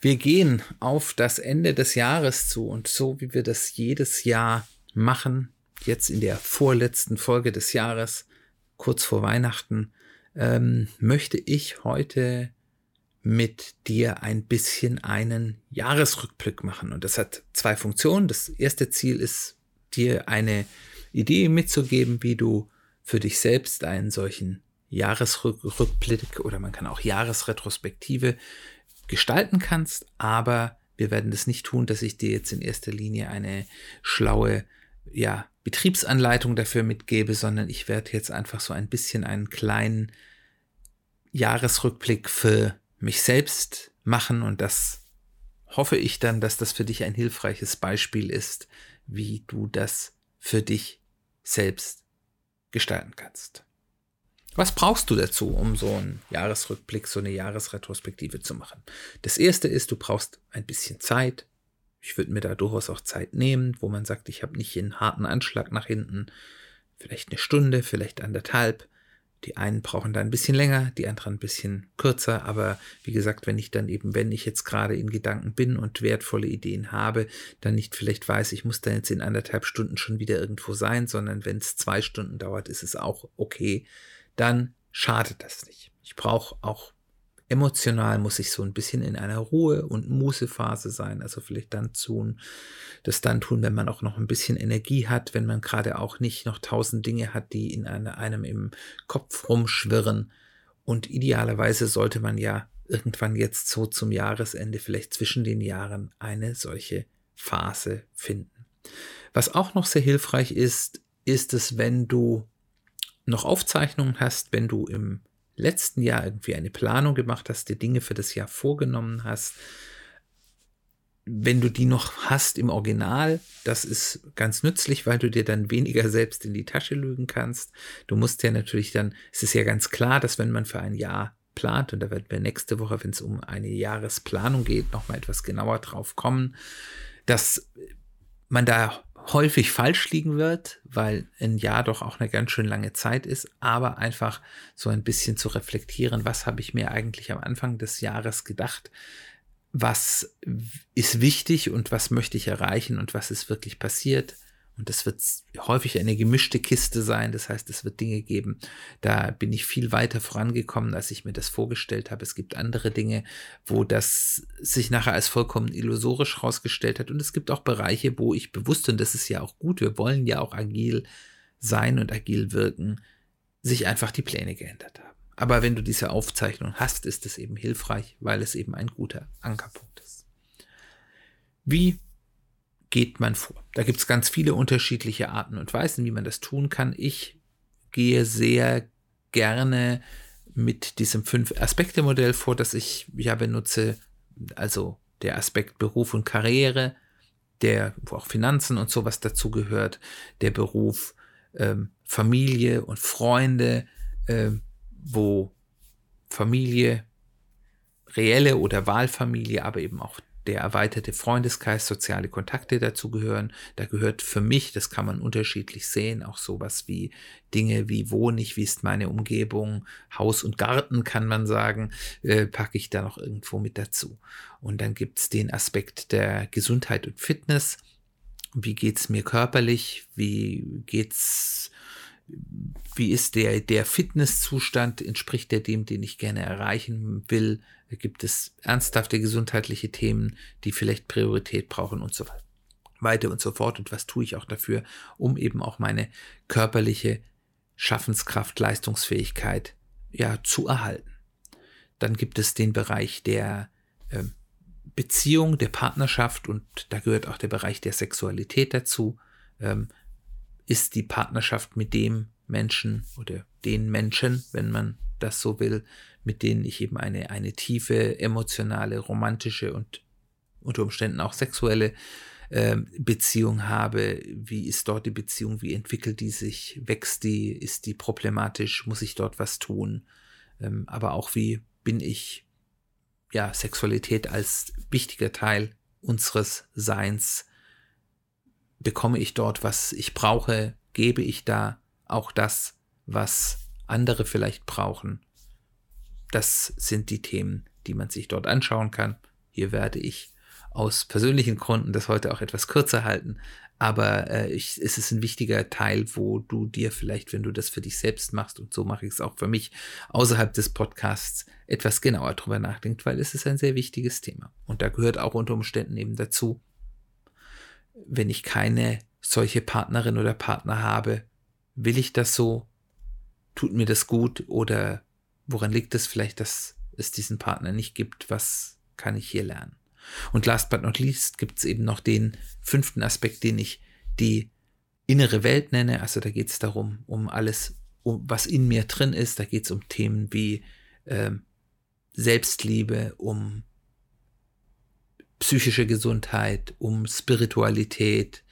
Wir gehen auf das Ende des Jahres zu und so wie wir das jedes Jahr machen, jetzt in der vorletzten Folge des Jahres, kurz vor Weihnachten, ähm, möchte ich heute mit dir ein bisschen einen Jahresrückblick machen. Und das hat zwei Funktionen. Das erste Ziel ist, dir eine Idee mitzugeben, wie du für dich selbst einen solchen Jahresrückblick oder man kann auch Jahresretrospektive gestalten kannst, aber wir werden das nicht tun, dass ich dir jetzt in erster Linie eine schlaue ja, Betriebsanleitung dafür mitgebe, sondern ich werde jetzt einfach so ein bisschen einen kleinen Jahresrückblick für mich selbst machen und das hoffe ich dann, dass das für dich ein hilfreiches Beispiel ist, wie du das für dich selbst gestalten kannst. Was brauchst du dazu, um so einen Jahresrückblick, so eine Jahresretrospektive zu machen? Das erste ist, du brauchst ein bisschen Zeit. Ich würde mir da durchaus auch Zeit nehmen, wo man sagt, ich habe nicht einen harten Anschlag nach hinten. Vielleicht eine Stunde, vielleicht anderthalb. Die einen brauchen da ein bisschen länger, die anderen ein bisschen kürzer. Aber wie gesagt, wenn ich dann eben, wenn ich jetzt gerade in Gedanken bin und wertvolle Ideen habe, dann nicht vielleicht weiß, ich muss da jetzt in anderthalb Stunden schon wieder irgendwo sein, sondern wenn es zwei Stunden dauert, ist es auch okay dann schadet das nicht. Ich brauche auch emotional muss ich so ein bisschen in einer Ruhe- und Mußephase sein. Also vielleicht dann tun, das dann tun, wenn man auch noch ein bisschen Energie hat, wenn man gerade auch nicht noch tausend Dinge hat, die in eine, einem im Kopf rumschwirren. Und idealerweise sollte man ja irgendwann jetzt so zum Jahresende, vielleicht zwischen den Jahren, eine solche Phase finden. Was auch noch sehr hilfreich ist, ist es, wenn du noch Aufzeichnungen hast, wenn du im letzten Jahr irgendwie eine Planung gemacht hast, dir Dinge für das Jahr vorgenommen hast, wenn du die noch hast im Original, das ist ganz nützlich, weil du dir dann weniger selbst in die Tasche lügen kannst. Du musst ja natürlich dann, es ist ja ganz klar, dass wenn man für ein Jahr plant, und da werden wir nächste Woche, wenn es um eine Jahresplanung geht, nochmal etwas genauer drauf kommen, dass man da häufig falsch liegen wird, weil ein Jahr doch auch eine ganz schön lange Zeit ist, aber einfach so ein bisschen zu reflektieren, was habe ich mir eigentlich am Anfang des Jahres gedacht, was ist wichtig und was möchte ich erreichen und was ist wirklich passiert, und das wird häufig eine gemischte Kiste sein. Das heißt, es wird Dinge geben, da bin ich viel weiter vorangekommen, als ich mir das vorgestellt habe. Es gibt andere Dinge, wo das sich nachher als vollkommen illusorisch herausgestellt hat. Und es gibt auch Bereiche, wo ich bewusst, und das ist ja auch gut, wir wollen ja auch agil sein und agil wirken, sich einfach die Pläne geändert haben. Aber wenn du diese Aufzeichnung hast, ist es eben hilfreich, weil es eben ein guter Ankerpunkt ist. Wie geht man vor? Da gibt es ganz viele unterschiedliche Arten und Weisen, wie man das tun kann. Ich gehe sehr gerne mit diesem Fünf-Aspekte-Modell vor, das ich ja benutze, also der Aspekt Beruf und Karriere, der, wo auch Finanzen und sowas dazu gehört, der Beruf ähm, Familie und Freunde, äh, wo Familie, reelle oder Wahlfamilie, aber eben auch der erweiterte Freundeskreis, soziale Kontakte dazu gehören. Da gehört für mich, das kann man unterschiedlich sehen, auch sowas wie Dinge wie wohne ich, wie ist meine Umgebung, Haus und Garten kann man sagen, äh, packe ich da noch irgendwo mit dazu. Und dann gibt's den Aspekt der Gesundheit und Fitness. Wie geht's mir körperlich? Wie geht's wie ist der, der Fitnesszustand, entspricht der dem, den ich gerne erreichen will? Gibt es ernsthafte gesundheitliche Themen, die vielleicht Priorität brauchen und so weiter und so fort? Und was tue ich auch dafür, um eben auch meine körperliche Schaffenskraft, Leistungsfähigkeit ja zu erhalten? Dann gibt es den Bereich der äh, Beziehung, der Partnerschaft und da gehört auch der Bereich der Sexualität dazu. Ähm, ist die Partnerschaft mit dem Menschen oder den Menschen, wenn man das so will, mit denen ich eben eine, eine tiefe, emotionale, romantische und unter Umständen auch sexuelle äh, Beziehung habe, wie ist dort die Beziehung, wie entwickelt die sich, wächst die, ist die problematisch, muss ich dort was tun, ähm, aber auch wie bin ich, ja, Sexualität als wichtiger Teil unseres Seins, bekomme ich dort, was ich brauche, gebe ich da auch das, was andere vielleicht brauchen. Das sind die Themen, die man sich dort anschauen kann. Hier werde ich aus persönlichen Gründen das heute auch etwas kürzer halten, aber äh, ich, es ist ein wichtiger Teil, wo du dir vielleicht, wenn du das für dich selbst machst, und so mache ich es auch für mich, außerhalb des Podcasts etwas genauer drüber nachdenkt, weil es ist ein sehr wichtiges Thema. Und da gehört auch unter Umständen eben dazu, wenn ich keine solche Partnerin oder Partner habe, will ich das so? Tut mir das gut? Oder woran liegt es vielleicht, dass es diesen Partner nicht gibt? Was kann ich hier lernen? Und last but not least gibt es eben noch den fünften Aspekt, den ich die innere Welt nenne. Also da geht es darum, um alles, um was in mir drin ist. Da geht es um Themen wie äh, Selbstliebe, um psychische Gesundheit, um Spiritualität,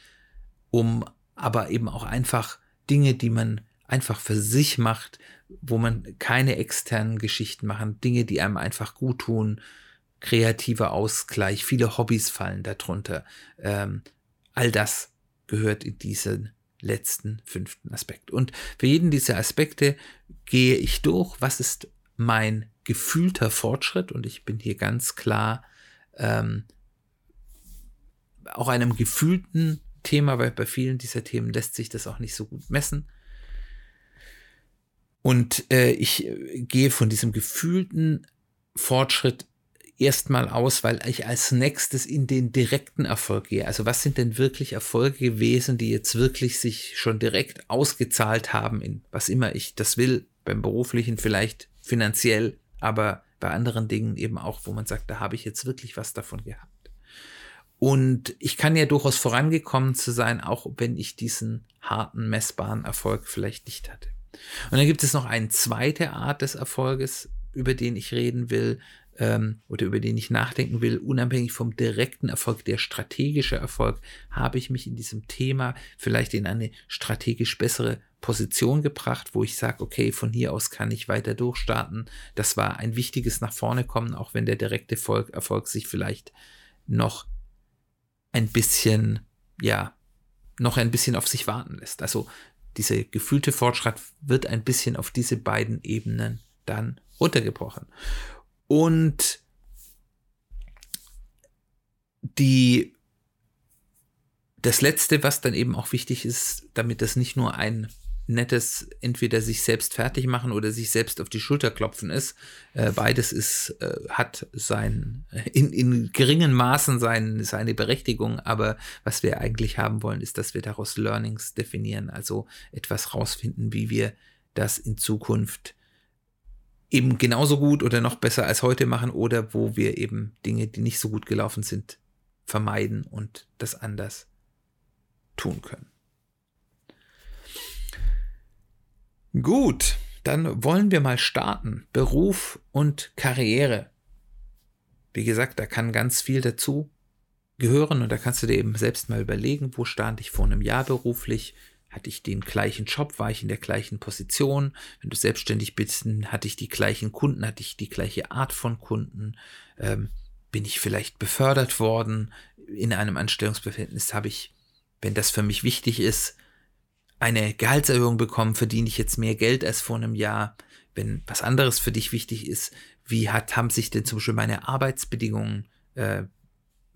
um aber eben auch einfach Dinge, die man einfach für sich macht, wo man keine externen Geschichten machen, Dinge, die einem einfach gut tun, kreativer Ausgleich, viele Hobbys fallen darunter. Ähm, all das gehört in diesen letzten fünften Aspekt. Und für jeden dieser Aspekte gehe ich durch, was ist mein gefühlter Fortschritt und ich bin hier ganz klar ähm, auch einem gefühlten Thema, weil bei vielen dieser Themen lässt sich das auch nicht so gut messen. Und äh, ich äh, gehe von diesem gefühlten Fortschritt erstmal aus, weil ich als nächstes in den direkten Erfolg gehe. Also was sind denn wirklich Erfolge gewesen, die jetzt wirklich sich schon direkt ausgezahlt haben in was immer ich das will, beim beruflichen vielleicht finanziell, aber bei anderen Dingen eben auch, wo man sagt, da habe ich jetzt wirklich was davon gehabt. Und ich kann ja durchaus vorangekommen zu sein, auch wenn ich diesen harten, messbaren Erfolg vielleicht nicht hatte. Und dann gibt es noch eine zweite Art des Erfolges, über den ich reden will, ähm, oder über den ich nachdenken will, unabhängig vom direkten Erfolg, der strategische Erfolg, habe ich mich in diesem Thema vielleicht in eine strategisch bessere Position gebracht, wo ich sage, okay, von hier aus kann ich weiter durchstarten. Das war ein wichtiges nach vorne kommen, auch wenn der direkte Erfolg, sich vielleicht noch ein bisschen, ja, noch ein bisschen auf sich warten lässt. Also dieser gefühlte Fortschritt wird ein bisschen auf diese beiden Ebenen dann runtergebrochen. Und die, das letzte, was dann eben auch wichtig ist, damit das nicht nur ein nettes entweder sich selbst fertig machen oder sich selbst auf die Schulter klopfen ist. Äh, beides ist, äh, hat sein, in, in geringen Maßen sein, seine Berechtigung, aber was wir eigentlich haben wollen, ist, dass wir daraus Learnings definieren, also etwas rausfinden, wie wir das in Zukunft eben genauso gut oder noch besser als heute machen oder wo wir eben Dinge, die nicht so gut gelaufen sind, vermeiden und das anders tun können. Gut, dann wollen wir mal starten. Beruf und Karriere. Wie gesagt, da kann ganz viel dazu gehören und da kannst du dir eben selbst mal überlegen, wo stand ich vor einem Jahr beruflich, hatte ich den gleichen Job? War ich in der gleichen Position? Wenn du selbstständig bist, hatte ich die gleichen Kunden? Hatte ich die gleiche Art von Kunden? Ähm, bin ich vielleicht befördert worden? In einem Anstellungsverhältnis habe ich, wenn das für mich wichtig ist, eine Gehaltserhöhung bekommen? Verdiene ich jetzt mehr Geld als vor einem Jahr? Wenn was anderes für dich wichtig ist, wie hat, haben sich denn zum Beispiel meine Arbeitsbedingungen äh,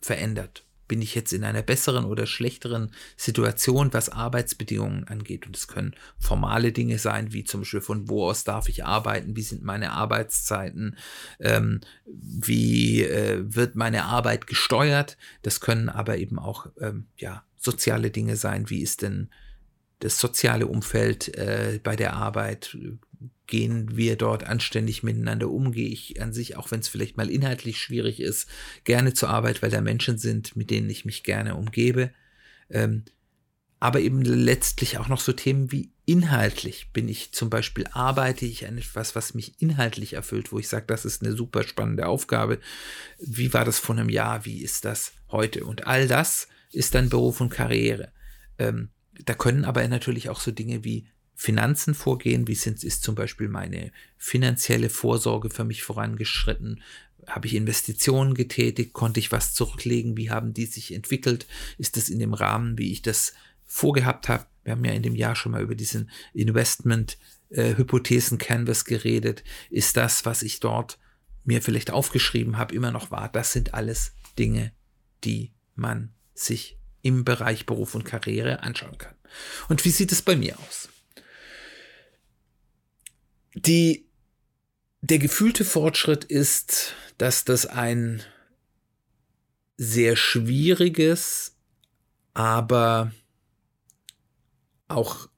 verändert? bin ich jetzt in einer besseren oder schlechteren Situation, was Arbeitsbedingungen angeht. Und es können formale Dinge sein, wie zum Beispiel von wo aus darf ich arbeiten, wie sind meine Arbeitszeiten, ähm, wie äh, wird meine Arbeit gesteuert. Das können aber eben auch ähm, ja, soziale Dinge sein, wie ist denn das soziale Umfeld äh, bei der Arbeit, gehen wir dort anständig miteinander um, gehe ich an sich, auch wenn es vielleicht mal inhaltlich schwierig ist, gerne zur Arbeit, weil da Menschen sind, mit denen ich mich gerne umgebe. Ähm, aber eben letztlich auch noch so Themen wie inhaltlich bin ich zum Beispiel, arbeite ich an etwas, was mich inhaltlich erfüllt, wo ich sage, das ist eine super spannende Aufgabe. Wie war das vor einem Jahr? Wie ist das heute? Und all das ist dann Beruf und Karriere. Ähm, da können aber natürlich auch so Dinge wie Finanzen vorgehen, wie sind, ist zum Beispiel meine finanzielle Vorsorge für mich vorangeschritten, habe ich Investitionen getätigt, konnte ich was zurücklegen, wie haben die sich entwickelt, ist das in dem Rahmen, wie ich das vorgehabt habe. Wir haben ja in dem Jahr schon mal über diesen Investment äh, geredet. Ist das, was ich dort mir vielleicht aufgeschrieben habe, immer noch wahr? Das sind alles Dinge, die man sich im Bereich Beruf und Karriere anschauen kann. Und wie sieht es bei mir aus? Die, der gefühlte Fortschritt ist, dass das ein sehr schwieriges, aber auch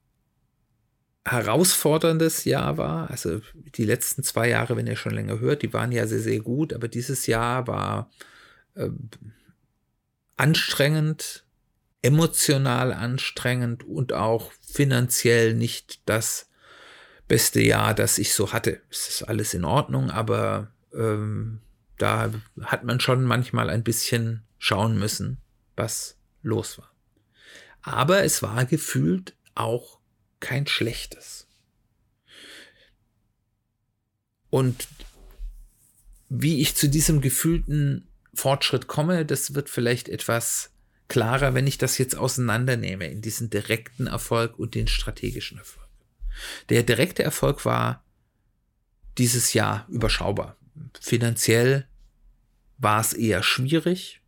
herausforderndes Jahr war. Also die letzten zwei Jahre, wenn ihr schon länger hört, die waren ja sehr, sehr gut, aber dieses Jahr war äh, anstrengend, emotional anstrengend und auch finanziell nicht das beste Jahr, das ich so hatte. Es ist alles in Ordnung, aber ähm, da hat man schon manchmal ein bisschen schauen müssen, was los war. Aber es war gefühlt auch kein schlechtes. Und wie ich zu diesem gefühlten Fortschritt komme, das wird vielleicht etwas klarer, wenn ich das jetzt auseinandernehme in diesen direkten Erfolg und den strategischen Erfolg. Der direkte Erfolg war dieses Jahr überschaubar. Finanziell war es eher schwierig.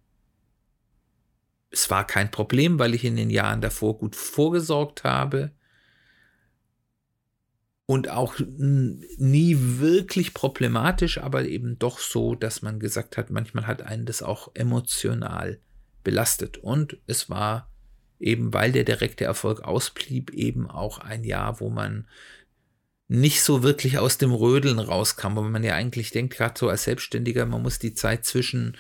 Es war kein Problem, weil ich in den Jahren davor gut vorgesorgt habe und auch nie wirklich problematisch, aber eben doch so, dass man gesagt hat, manchmal hat einen das auch emotional belastet. Und es war eben, weil der direkte Erfolg ausblieb, eben auch ein Jahr, wo man nicht so wirklich aus dem Rödeln rauskam, wo man ja eigentlich denkt, gerade so als Selbstständiger, man muss die Zeit zwischen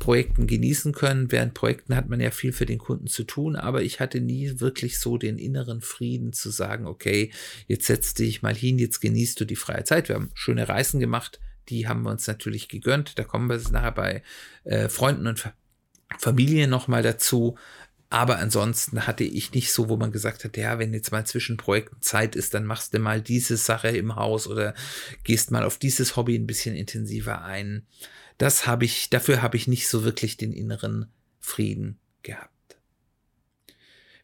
Projekten genießen können. Während Projekten hat man ja viel für den Kunden zu tun, aber ich hatte nie wirklich so den inneren Frieden zu sagen, okay, jetzt setz dich mal hin, jetzt genießt du die freie Zeit. Wir haben schöne Reisen gemacht, die haben wir uns natürlich gegönnt. Da kommen wir nachher bei äh, Freunden und Familie nochmal dazu. Aber ansonsten hatte ich nicht so, wo man gesagt hat, ja, wenn jetzt mal zwischen Projekten Zeit ist, dann machst du mal diese Sache im Haus oder gehst mal auf dieses Hobby ein bisschen intensiver ein das habe ich, dafür habe ich nicht so wirklich den inneren Frieden gehabt.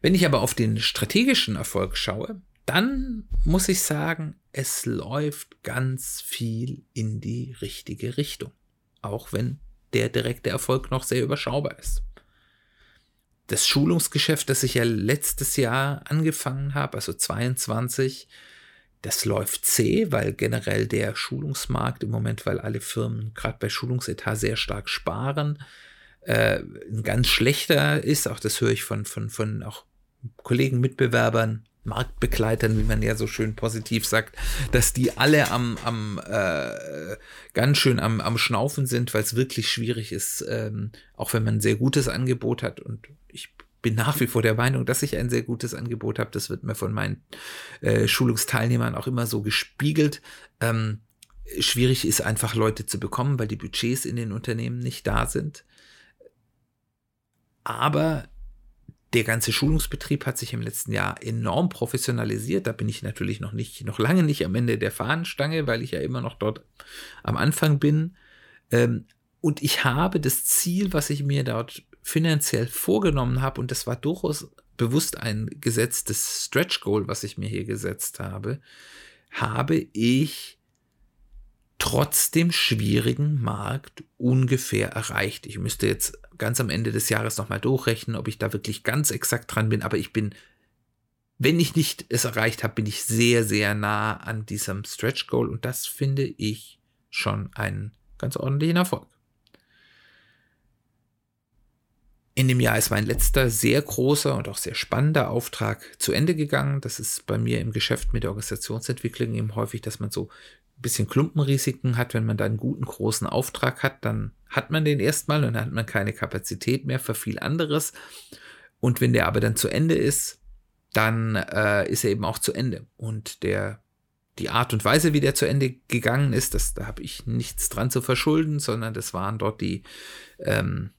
Wenn ich aber auf den strategischen Erfolg schaue, dann muss ich sagen, es läuft ganz viel in die richtige Richtung. Auch wenn der direkte Erfolg noch sehr überschaubar ist. Das Schulungsgeschäft, das ich ja letztes Jahr angefangen habe, also 22, das läuft zäh, weil generell der Schulungsmarkt im Moment, weil alle Firmen gerade bei Schulungsetat sehr stark sparen, äh, ein ganz schlechter ist. Auch das höre ich von, von, von auch Kollegen, Mitbewerbern, Marktbegleitern, wie man ja so schön positiv sagt, dass die alle am, am äh, ganz schön am, am Schnaufen sind, weil es wirklich schwierig ist, ähm, auch wenn man ein sehr gutes Angebot hat. Und ich bin nach wie vor der Meinung, dass ich ein sehr gutes Angebot habe. Das wird mir von meinen äh, Schulungsteilnehmern auch immer so gespiegelt. Ähm, schwierig ist einfach Leute zu bekommen, weil die Budgets in den Unternehmen nicht da sind. Aber der ganze Schulungsbetrieb hat sich im letzten Jahr enorm professionalisiert. Da bin ich natürlich noch nicht, noch lange nicht am Ende der Fahnenstange, weil ich ja immer noch dort am Anfang bin. Ähm, und ich habe das Ziel, was ich mir dort finanziell vorgenommen habe, und das war durchaus bewusst ein gesetztes Stretch Goal, was ich mir hier gesetzt habe, habe ich trotz dem schwierigen Markt ungefähr erreicht. Ich müsste jetzt ganz am Ende des Jahres nochmal durchrechnen, ob ich da wirklich ganz exakt dran bin, aber ich bin, wenn ich nicht es erreicht habe, bin ich sehr, sehr nah an diesem Stretch Goal und das finde ich schon einen ganz ordentlichen Erfolg. In dem Jahr ist mein letzter sehr großer und auch sehr spannender Auftrag zu Ende gegangen. Das ist bei mir im Geschäft mit der Organisationsentwicklung eben häufig, dass man so ein bisschen Klumpenrisiken hat. Wenn man da einen guten großen Auftrag hat, dann hat man den erstmal und dann hat man keine Kapazität mehr für viel anderes. Und wenn der aber dann zu Ende ist, dann äh, ist er eben auch zu Ende. Und der die Art und Weise, wie der zu Ende gegangen ist, das, da habe ich nichts dran zu verschulden, sondern das waren dort die ähm,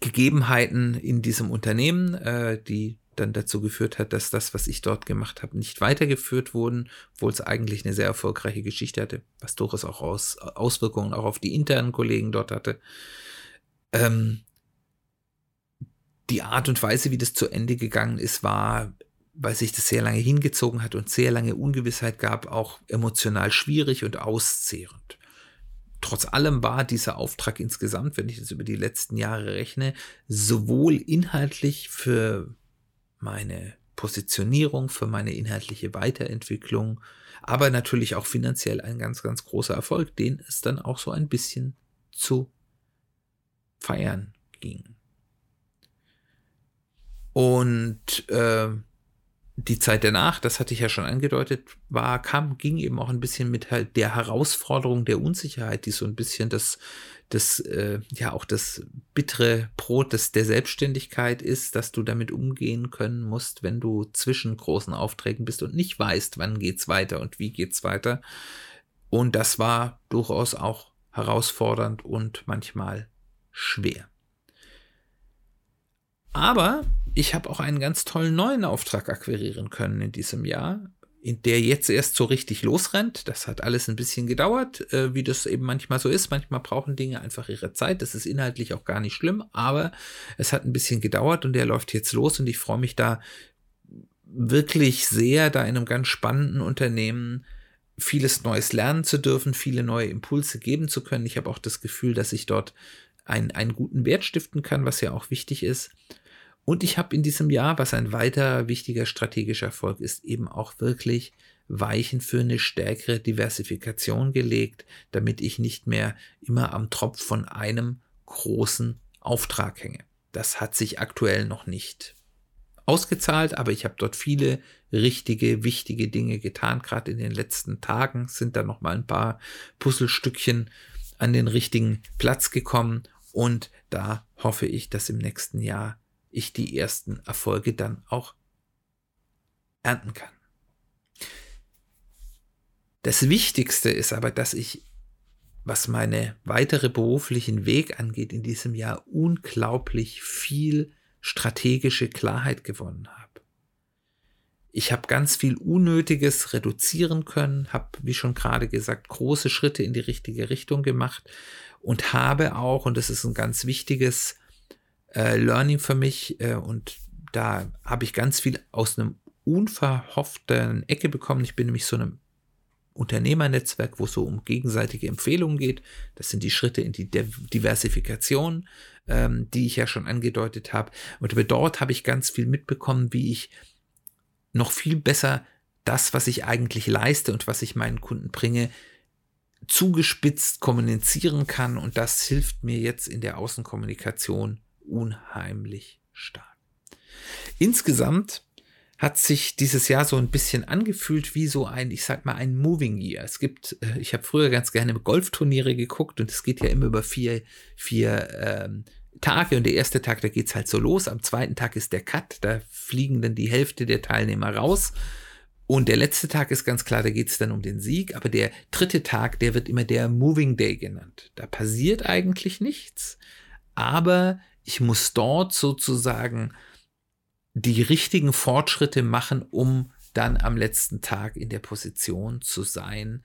Gegebenheiten in diesem Unternehmen, äh, die dann dazu geführt hat, dass das, was ich dort gemacht habe, nicht weitergeführt wurden, obwohl es eigentlich eine sehr erfolgreiche Geschichte hatte, was durchaus auch aus, Auswirkungen auch auf die internen Kollegen dort hatte. Ähm, die Art und Weise, wie das zu Ende gegangen ist, war, weil sich das sehr lange hingezogen hat und sehr lange Ungewissheit gab, auch emotional schwierig und auszehrend. Trotz allem war dieser Auftrag insgesamt, wenn ich das über die letzten Jahre rechne, sowohl inhaltlich für meine Positionierung, für meine inhaltliche Weiterentwicklung, aber natürlich auch finanziell ein ganz, ganz großer Erfolg, den es dann auch so ein bisschen zu feiern ging. Und äh, die Zeit danach, das hatte ich ja schon angedeutet, war, kam, ging eben auch ein bisschen mit halt der Herausforderung der Unsicherheit, die so ein bisschen das, das, äh, ja, auch das bittere Brot des, der Selbstständigkeit ist, dass du damit umgehen können musst, wenn du zwischen großen Aufträgen bist und nicht weißt, wann geht's weiter und wie geht's weiter. Und das war durchaus auch herausfordernd und manchmal schwer. Aber ich habe auch einen ganz tollen neuen Auftrag akquirieren können in diesem Jahr, in der jetzt erst so richtig losrennt. Das hat alles ein bisschen gedauert, äh, wie das eben manchmal so ist. Manchmal brauchen Dinge einfach ihre Zeit. Das ist inhaltlich auch gar nicht schlimm, aber es hat ein bisschen gedauert und der läuft jetzt los und ich freue mich da wirklich sehr, da in einem ganz spannenden Unternehmen vieles Neues lernen zu dürfen, viele neue Impulse geben zu können. Ich habe auch das Gefühl, dass ich dort einen, einen guten Wert stiften kann, was ja auch wichtig ist. Und ich habe in diesem Jahr, was ein weiter wichtiger strategischer Erfolg ist, eben auch wirklich Weichen für eine stärkere Diversifikation gelegt, damit ich nicht mehr immer am Tropf von einem großen Auftrag hänge. Das hat sich aktuell noch nicht ausgezahlt, aber ich habe dort viele richtige, wichtige Dinge getan. Gerade in den letzten Tagen sind da noch mal ein paar Puzzlestückchen an den richtigen Platz gekommen und da hoffe ich, dass im nächsten Jahr ich die ersten Erfolge dann auch ernten kann. Das Wichtigste ist aber, dass ich, was meine weitere beruflichen Weg angeht, in diesem Jahr unglaublich viel strategische Klarheit gewonnen habe. Ich habe ganz viel Unnötiges reduzieren können, habe, wie schon gerade gesagt, große Schritte in die richtige Richtung gemacht und habe auch, und das ist ein ganz wichtiges äh, Learning für mich äh, und da habe ich ganz viel aus einem unverhofften Ecke bekommen. Ich bin nämlich so einem Unternehmernetzwerk, wo es so um gegenseitige Empfehlungen geht. Das sind die Schritte in die Diversifikation, ähm, die ich ja schon angedeutet habe. Und dort habe ich ganz viel mitbekommen, wie ich noch viel besser das, was ich eigentlich leiste und was ich meinen Kunden bringe, zugespitzt kommunizieren kann. Und das hilft mir jetzt in der Außenkommunikation unheimlich stark. Insgesamt hat sich dieses Jahr so ein bisschen angefühlt wie so ein, ich sag mal, ein Moving Year. Es gibt, äh, ich habe früher ganz gerne Golfturniere geguckt und es geht ja immer über vier, vier ähm, Tage und der erste Tag, da geht's halt so los. Am zweiten Tag ist der Cut, da fliegen dann die Hälfte der Teilnehmer raus. Und der letzte Tag ist ganz klar, da geht's dann um den Sieg. Aber der dritte Tag, der wird immer der Moving Day genannt. Da passiert eigentlich nichts. Aber ich muss dort sozusagen die richtigen Fortschritte machen, um dann am letzten Tag in der Position zu sein,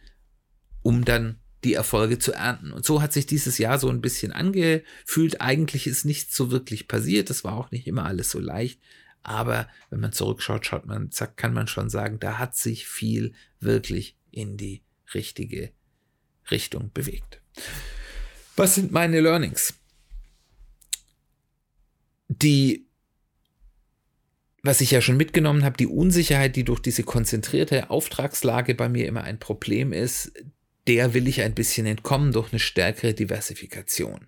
um dann die Erfolge zu ernten. Und so hat sich dieses Jahr so ein bisschen angefühlt. Eigentlich ist nichts so wirklich passiert. Das war auch nicht immer alles so leicht. Aber wenn man zurückschaut, schaut man, kann man schon sagen, da hat sich viel wirklich in die richtige Richtung bewegt. Was sind meine Learnings? Die, was ich ja schon mitgenommen habe, die Unsicherheit, die durch diese konzentrierte Auftragslage bei mir immer ein Problem ist, der will ich ein bisschen entkommen durch eine stärkere Diversifikation.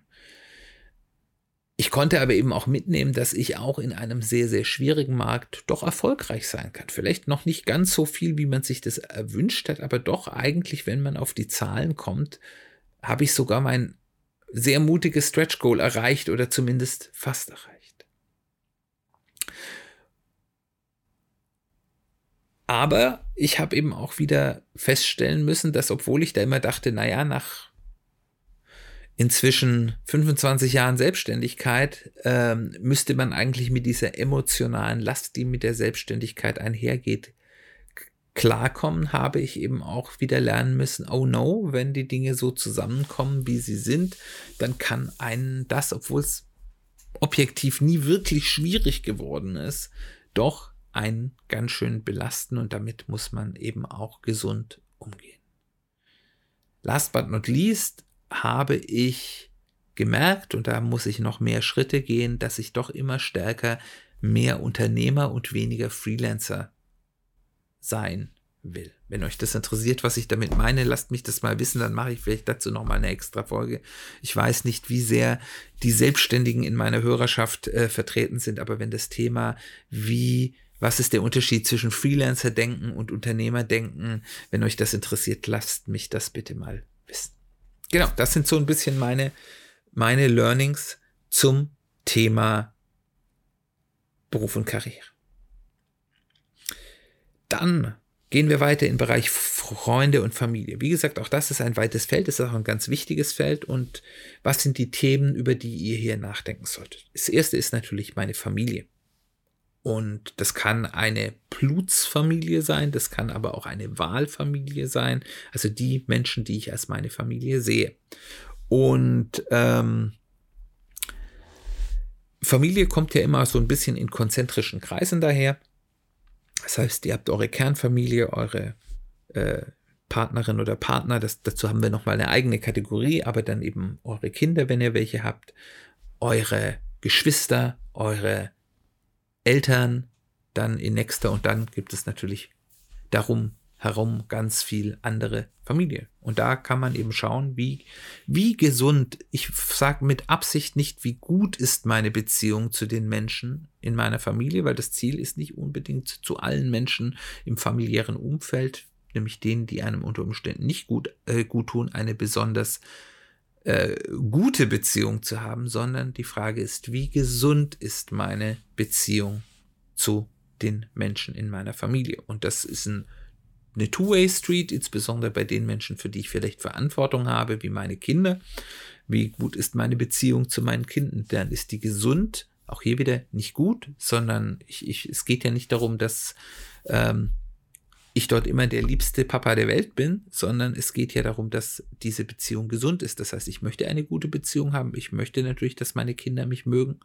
Ich konnte aber eben auch mitnehmen, dass ich auch in einem sehr, sehr schwierigen Markt doch erfolgreich sein kann. Vielleicht noch nicht ganz so viel, wie man sich das erwünscht hat, aber doch eigentlich, wenn man auf die Zahlen kommt, habe ich sogar mein sehr mutiges Stretch Goal erreicht oder zumindest fast erreicht. Aber ich habe eben auch wieder feststellen müssen, dass obwohl ich da immer dachte, naja, nach inzwischen 25 Jahren Selbstständigkeit ähm, müsste man eigentlich mit dieser emotionalen Last, die mit der Selbstständigkeit einhergeht, klarkommen, habe ich eben auch wieder lernen müssen, oh no, wenn die Dinge so zusammenkommen, wie sie sind, dann kann einen das, obwohl es objektiv nie wirklich schwierig geworden ist, doch einen ganz schön belasten und damit muss man eben auch gesund umgehen. Last but not least habe ich gemerkt, und da muss ich noch mehr Schritte gehen, dass ich doch immer stärker mehr Unternehmer und weniger Freelancer sein will. Wenn euch das interessiert, was ich damit meine, lasst mich das mal wissen, dann mache ich vielleicht dazu noch mal eine extra Folge. Ich weiß nicht, wie sehr die Selbstständigen in meiner Hörerschaft äh, vertreten sind, aber wenn das Thema, wie, was ist der Unterschied zwischen Freelancer-Denken und Unternehmerdenken, wenn euch das interessiert, lasst mich das bitte mal wissen. Genau, das sind so ein bisschen meine, meine Learnings zum Thema Beruf und Karriere. Dann gehen wir weiter im Bereich Freunde und Familie. Wie gesagt, auch das ist ein weites Feld, ist auch ein ganz wichtiges Feld. Und was sind die Themen, über die ihr hier nachdenken solltet? Das erste ist natürlich meine Familie. Und das kann eine Blutsfamilie sein, das kann aber auch eine Wahlfamilie sein, also die Menschen, die ich als meine Familie sehe. Und ähm, Familie kommt ja immer so ein bisschen in konzentrischen Kreisen daher. Das heißt, ihr habt eure Kernfamilie, eure äh, Partnerin oder Partner, das, dazu haben wir nochmal eine eigene Kategorie, aber dann eben eure Kinder, wenn ihr welche habt, eure Geschwister, eure Eltern, dann in nächster und dann gibt es natürlich darum herum ganz viel andere Familie. Und da kann man eben schauen, wie, wie gesund, ich sage mit Absicht nicht, wie gut ist meine Beziehung zu den Menschen in meiner Familie, weil das Ziel ist nicht unbedingt zu allen Menschen im familiären Umfeld, nämlich denen, die einem unter Umständen nicht gut, äh, gut tun, eine besonders äh, gute Beziehung zu haben, sondern die Frage ist, wie gesund ist meine Beziehung zu den Menschen in meiner Familie? Und das ist ein eine Two-Way-Street, insbesondere bei den Menschen, für die ich vielleicht Verantwortung habe, wie meine Kinder. Wie gut ist meine Beziehung zu meinen Kindern? Dann ist die gesund. Auch hier wieder nicht gut, sondern ich, ich, es geht ja nicht darum, dass ähm, ich dort immer der liebste Papa der Welt bin, sondern es geht ja darum, dass diese Beziehung gesund ist. Das heißt, ich möchte eine gute Beziehung haben. Ich möchte natürlich, dass meine Kinder mich mögen.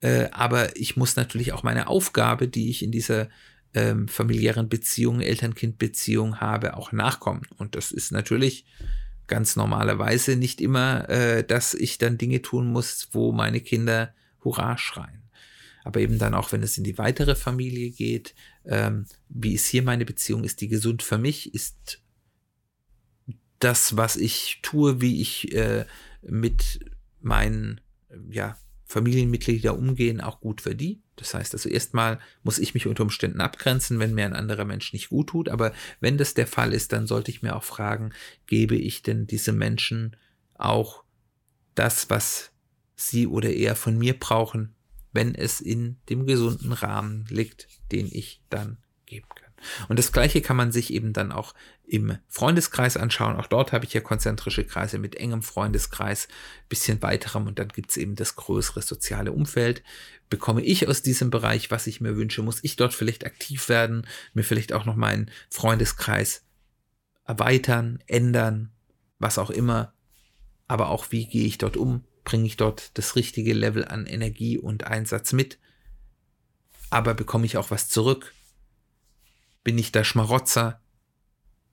Äh, aber ich muss natürlich auch meine Aufgabe, die ich in dieser ähm, familiären Beziehungen, Eltern-Kind-Beziehungen habe, auch nachkommen. Und das ist natürlich ganz normalerweise nicht immer, äh, dass ich dann Dinge tun muss, wo meine Kinder Hurra schreien. Aber eben dann auch, wenn es in die weitere Familie geht, ähm, wie ist hier meine Beziehung? Ist die gesund für mich? Ist das, was ich tue, wie ich äh, mit meinen ja, Familienmitgliedern umgehen, auch gut für die? Das heißt also erstmal muss ich mich unter Umständen abgrenzen, wenn mir ein anderer Mensch nicht gut tut. Aber wenn das der Fall ist, dann sollte ich mir auch fragen, gebe ich denn diesem Menschen auch das, was sie oder er von mir brauchen, wenn es in dem gesunden Rahmen liegt, den ich dann geben kann. Und das Gleiche kann man sich eben dann auch im Freundeskreis anschauen. Auch dort habe ich ja konzentrische Kreise mit engem Freundeskreis, bisschen weiterem und dann gibt es eben das größere soziale Umfeld. Bekomme ich aus diesem Bereich, was ich mir wünsche, muss ich dort vielleicht aktiv werden, mir vielleicht auch noch meinen Freundeskreis erweitern, ändern, was auch immer. Aber auch wie gehe ich dort um? Bringe ich dort das richtige Level an Energie und Einsatz mit? Aber bekomme ich auch was zurück? Bin ich der Schmarotzer?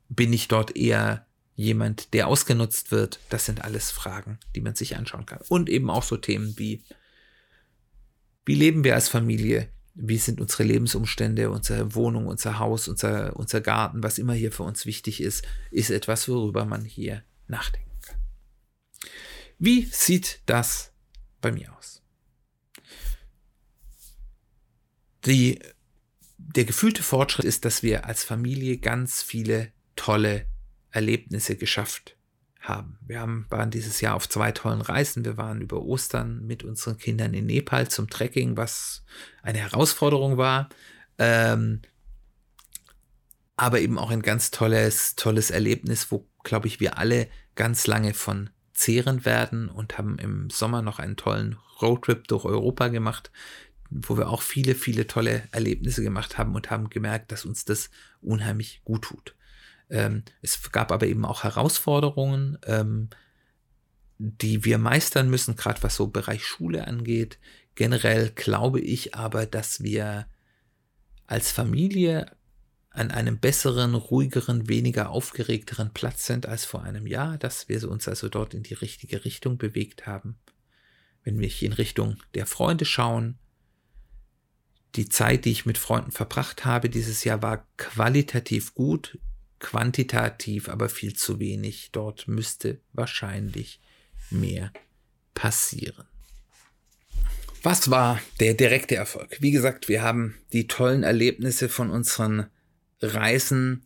Bin ich dort eher jemand, der ausgenutzt wird? Das sind alles Fragen, die man sich anschauen kann. Und eben auch so Themen wie, wie leben wir als Familie? Wie sind unsere Lebensumstände, unsere Wohnung, unser Haus, unser, unser Garten, was immer hier für uns wichtig ist, ist etwas, worüber man hier nachdenken kann. Wie sieht das bei mir aus? Die der gefühlte Fortschritt ist, dass wir als Familie ganz viele tolle Erlebnisse geschafft haben. Wir haben, waren dieses Jahr auf zwei tollen Reisen. Wir waren über Ostern mit unseren Kindern in Nepal zum Trekking, was eine Herausforderung war. Ähm, aber eben auch ein ganz tolles, tolles Erlebnis, wo, glaube ich, wir alle ganz lange von zehren werden und haben im Sommer noch einen tollen Roadtrip durch Europa gemacht, wo wir auch viele, viele tolle Erlebnisse gemacht haben und haben gemerkt, dass uns das unheimlich gut tut. Ähm, es gab aber eben auch Herausforderungen, ähm, die wir meistern müssen, gerade was so Bereich Schule angeht. Generell glaube ich aber, dass wir als Familie an einem besseren, ruhigeren, weniger aufgeregteren Platz sind als vor einem Jahr, dass wir uns also dort in die richtige Richtung bewegt haben. Wenn wir in Richtung der Freunde schauen, die Zeit, die ich mit Freunden verbracht habe dieses Jahr, war qualitativ gut, quantitativ aber viel zu wenig. Dort müsste wahrscheinlich mehr passieren. Was war der direkte Erfolg? Wie gesagt, wir haben die tollen Erlebnisse von unseren Reisen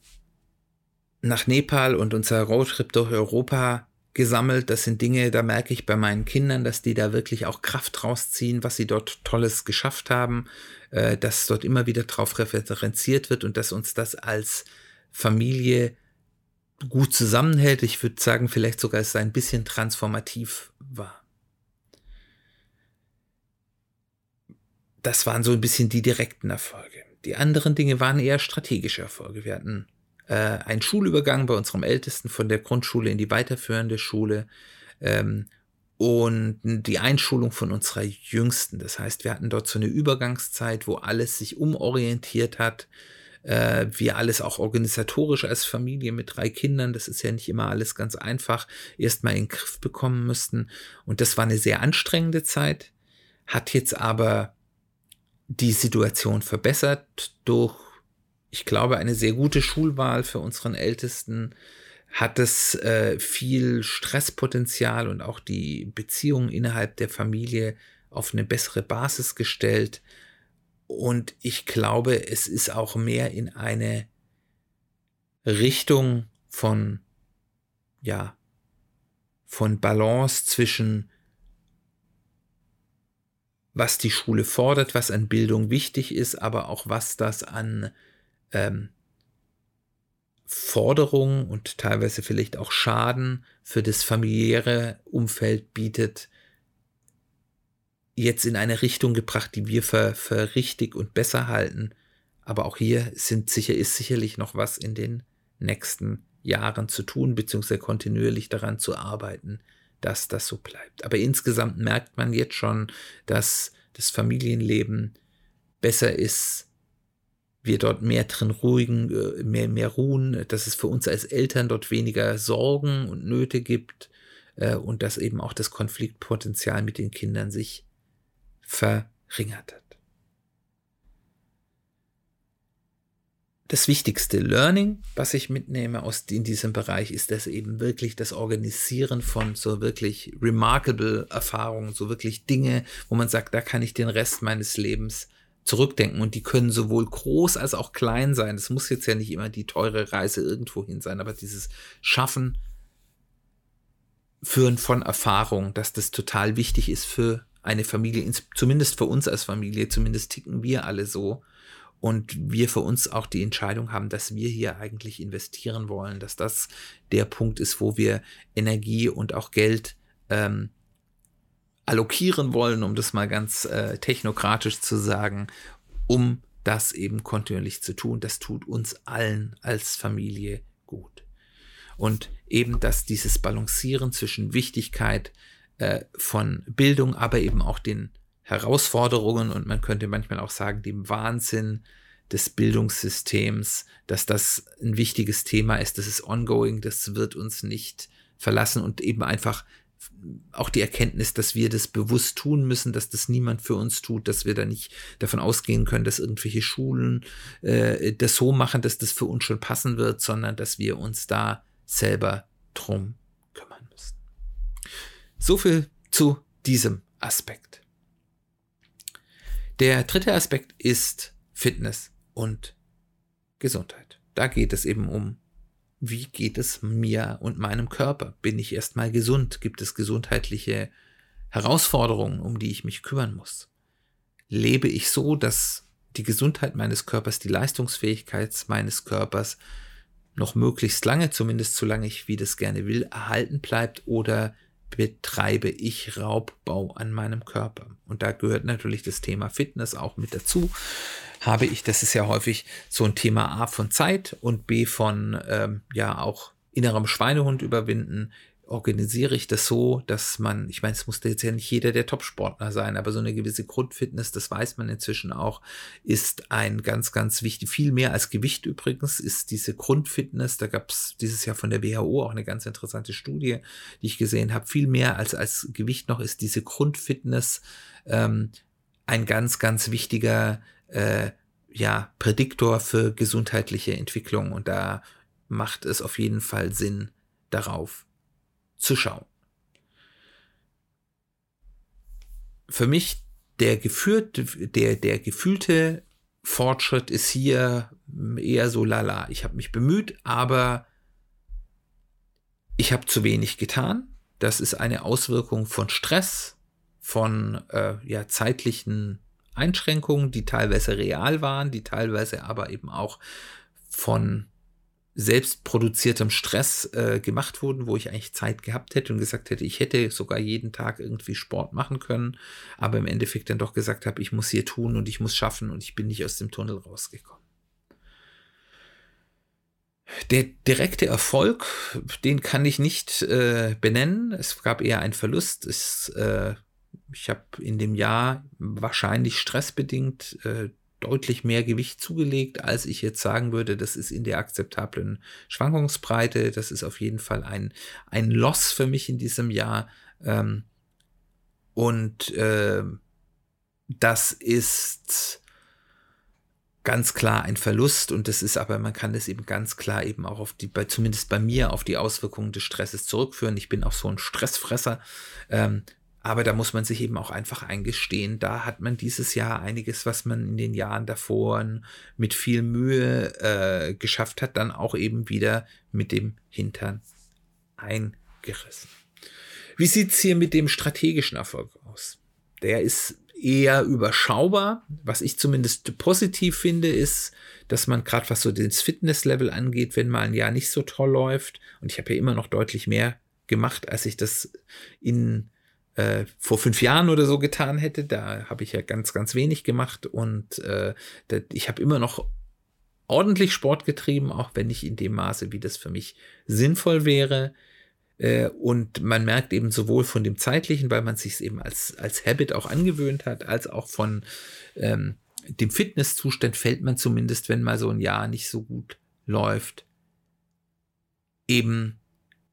nach Nepal und unser Roadtrip durch Europa gesammelt. Das sind Dinge, da merke ich bei meinen Kindern, dass die da wirklich auch Kraft rausziehen, was sie dort Tolles geschafft haben, äh, dass dort immer wieder drauf referenziert wird und dass uns das als Familie gut zusammenhält. Ich würde sagen, vielleicht sogar es ein bisschen transformativ war. das waren so ein bisschen die direkten Erfolge. Die anderen Dinge waren eher strategische Erfolge. Wir hatten äh, einen Schulübergang bei unserem Ältesten von der Grundschule in die weiterführende Schule ähm, und die Einschulung von unserer Jüngsten. Das heißt, wir hatten dort so eine Übergangszeit, wo alles sich umorientiert hat. Äh, wir alles auch organisatorisch als Familie mit drei Kindern, das ist ja nicht immer alles ganz einfach, erstmal in den Griff bekommen müssten. Und das war eine sehr anstrengende Zeit, hat jetzt aber die Situation verbessert durch, ich glaube, eine sehr gute Schulwahl für unseren Ältesten, hat es äh, viel Stresspotenzial und auch die Beziehungen innerhalb der Familie auf eine bessere Basis gestellt. Und ich glaube, es ist auch mehr in eine Richtung von, ja, von Balance zwischen was die Schule fordert, was an Bildung wichtig ist, aber auch was das an ähm, Forderungen und teilweise vielleicht auch Schaden für das familiäre Umfeld bietet, jetzt in eine Richtung gebracht, die wir für, für richtig und besser halten. Aber auch hier sind sicher, ist sicherlich noch was in den nächsten Jahren zu tun, beziehungsweise kontinuierlich daran zu arbeiten, dass das so bleibt. Aber insgesamt merkt man jetzt schon, dass das Familienleben besser ist, wir dort mehr drin ruhigen, äh, mehr, mehr ruhen, dass es für uns als Eltern dort weniger Sorgen und Nöte gibt äh, und dass eben auch das Konfliktpotenzial mit den Kindern sich verringert hat. Das wichtigste Learning, was ich mitnehme aus in diesem Bereich, ist das eben wirklich das Organisieren von so wirklich remarkable Erfahrungen, so wirklich Dinge, wo man sagt, da kann ich den Rest meines Lebens zurückdenken. Und die können sowohl groß als auch klein sein. Es muss jetzt ja nicht immer die teure Reise irgendwo hin sein, aber dieses Schaffen, Führen von Erfahrung, dass das total wichtig ist für eine Familie, zumindest für uns als Familie, zumindest ticken wir alle so und wir für uns auch die Entscheidung haben, dass wir hier eigentlich investieren wollen, dass das der Punkt ist, wo wir Energie und auch Geld ähm, allokieren wollen, um das mal ganz äh, technokratisch zu sagen, um das eben kontinuierlich zu tun. Das tut uns allen als Familie gut. Und eben, dass dieses Balancieren zwischen Wichtigkeit äh, von Bildung, aber eben auch den Herausforderungen und man könnte manchmal auch sagen, dem Wahnsinn des Bildungssystems, dass das ein wichtiges Thema ist, das ist ongoing, das wird uns nicht verlassen und eben einfach auch die Erkenntnis, dass wir das bewusst tun müssen, dass das niemand für uns tut, dass wir da nicht davon ausgehen können, dass irgendwelche Schulen äh, das so machen, dass das für uns schon passen wird, sondern dass wir uns da selber drum kümmern müssen. So viel zu diesem Aspekt. Der dritte Aspekt ist Fitness und Gesundheit. Da geht es eben um, wie geht es mir und meinem Körper? Bin ich erstmal gesund? Gibt es gesundheitliche Herausforderungen, um die ich mich kümmern muss? Lebe ich so, dass die Gesundheit meines Körpers, die Leistungsfähigkeit meines Körpers noch möglichst lange, zumindest so lange ich wie das gerne will, erhalten bleibt? Oder betreibe ich Raubbau an meinem Körper? Und da gehört natürlich das Thema Fitness auch mit dazu. Habe ich, das ist ja häufig so ein Thema A von Zeit und B von ähm, ja auch innerem Schweinehund überwinden organisiere ich das so, dass man, ich meine, es muss jetzt ja nicht jeder der Top-Sportler sein, aber so eine gewisse Grundfitness, das weiß man inzwischen auch, ist ein ganz, ganz wichtig, viel mehr als Gewicht übrigens, ist diese Grundfitness, da gab es dieses Jahr von der WHO auch eine ganz interessante Studie, die ich gesehen habe, viel mehr als als Gewicht noch ist diese Grundfitness ähm, ein ganz, ganz wichtiger äh, ja, Prädiktor für gesundheitliche Entwicklung und da macht es auf jeden Fall Sinn, darauf zu schauen. Für mich der geführte, der, der gefühlte Fortschritt ist hier eher so lala. Ich habe mich bemüht, aber ich habe zu wenig getan. Das ist eine Auswirkung von Stress, von äh, ja, zeitlichen Einschränkungen, die teilweise real waren, die teilweise aber eben auch von selbstproduziertem Stress äh, gemacht wurden, wo ich eigentlich Zeit gehabt hätte und gesagt hätte, ich hätte sogar jeden Tag irgendwie Sport machen können, aber im Endeffekt dann doch gesagt habe, ich muss hier tun und ich muss schaffen und ich bin nicht aus dem Tunnel rausgekommen. Der direkte Erfolg, den kann ich nicht äh, benennen. Es gab eher einen Verlust. Es, äh, ich habe in dem Jahr wahrscheinlich stressbedingt äh, deutlich mehr Gewicht zugelegt, als ich jetzt sagen würde, das ist in der akzeptablen Schwankungsbreite. Das ist auf jeden Fall ein, ein Loss für mich in diesem Jahr. Ähm, und äh, das ist ganz klar ein Verlust und das ist aber, man kann es eben ganz klar eben auch auf die, bei, zumindest bei mir, auf die Auswirkungen des Stresses zurückführen. Ich bin auch so ein Stressfresser. Ähm, aber da muss man sich eben auch einfach eingestehen, da hat man dieses Jahr einiges, was man in den Jahren davor mit viel Mühe äh, geschafft hat, dann auch eben wieder mit dem Hintern eingerissen. Wie sieht's hier mit dem strategischen Erfolg aus? Der ist eher überschaubar. Was ich zumindest positiv finde, ist, dass man gerade was so das Fitnesslevel angeht, wenn mal ein Jahr nicht so toll läuft, und ich habe ja immer noch deutlich mehr gemacht, als ich das in äh, vor fünf Jahren oder so getan hätte. Da habe ich ja ganz, ganz wenig gemacht und äh, ich habe immer noch ordentlich Sport getrieben, auch wenn nicht in dem Maße, wie das für mich sinnvoll wäre. Äh, und man merkt eben sowohl von dem zeitlichen, weil man sich es eben als, als Habit auch angewöhnt hat, als auch von ähm, dem Fitnesszustand fällt man zumindest, wenn mal so ein Jahr nicht so gut läuft, eben